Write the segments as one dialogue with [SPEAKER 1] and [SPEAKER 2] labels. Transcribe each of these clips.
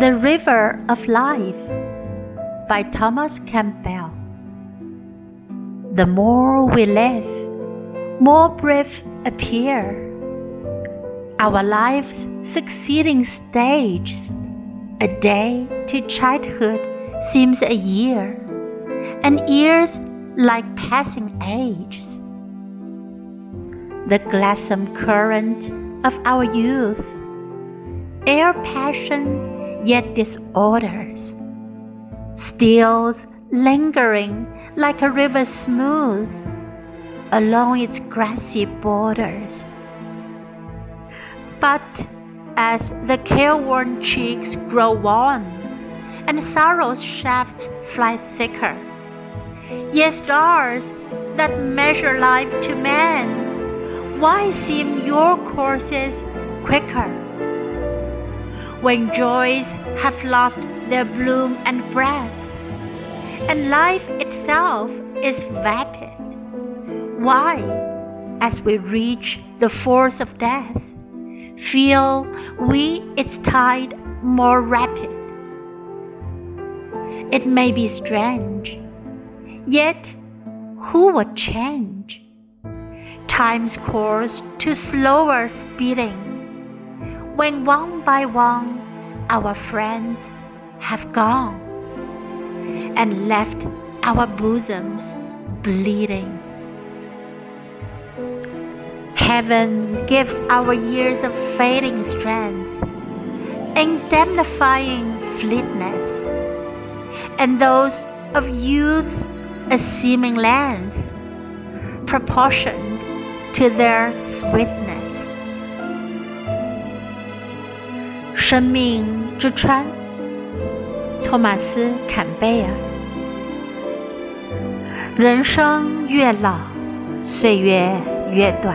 [SPEAKER 1] The River of Life by Thomas Campbell. The more we live, more brief appear. Our life's succeeding stages. A day to childhood seems a year, and years like passing ages. The gladsome current of our youth, ere passion yet disorders, steals lingering like a river smooth along its grassy borders. But as the careworn cheeks grow wan and sorrow's shafts fly thicker, yet stars that measure life to man, why seem your courses quicker? When joys have lost their bloom and breath, and life itself is vapid. Why, as we reach the force of death, feel we its tide more rapid? It may be strange, yet who would change time's course to slower speeding? When one by one our friends have gone and left our bosoms bleeding. Heaven gives our years of fading strength, indemnifying fleetness, and those of youth a seeming length, proportioned to their sweetness. 生命之川，托马斯·坎贝尔。人生越老，岁月越短，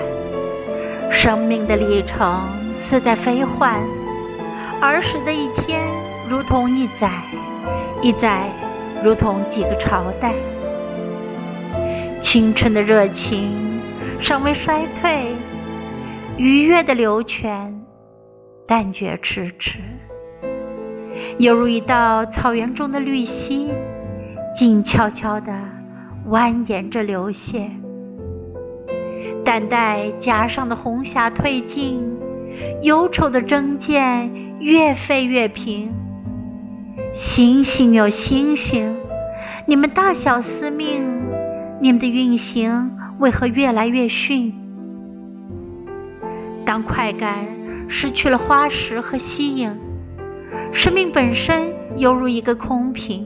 [SPEAKER 1] 生命的历程似在飞幻。儿时的一天如同一载，一载如同几个朝代。青春的热情尚未衰退，愉悦的流泉。但觉迟迟，犹如一道草原中的绿溪，静悄悄地蜿蜒着流泻。等待夹上的红霞褪尽，忧愁的征箭越飞越平。星星哟星星，你们大小司命，你们的运行为何越来越逊？当快感。失去了花石和吸引，生命本身犹如一个空瓶。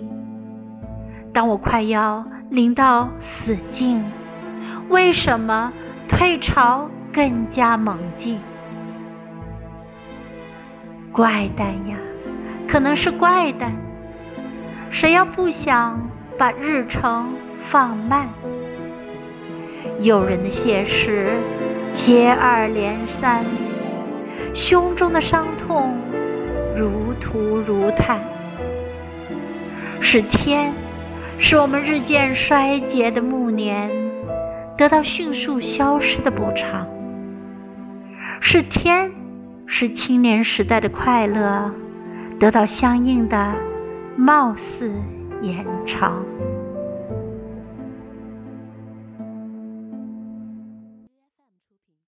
[SPEAKER 1] 当我快要临到死境，为什么退潮更加猛进？怪诞呀，可能是怪诞。谁要不想把日程放慢？诱人的现实接二连三。胸中的伤痛如涂如炭，是天使我们日渐衰竭的暮年得到迅速消失的补偿，是天使青年时代的快乐得到相应的貌似延长。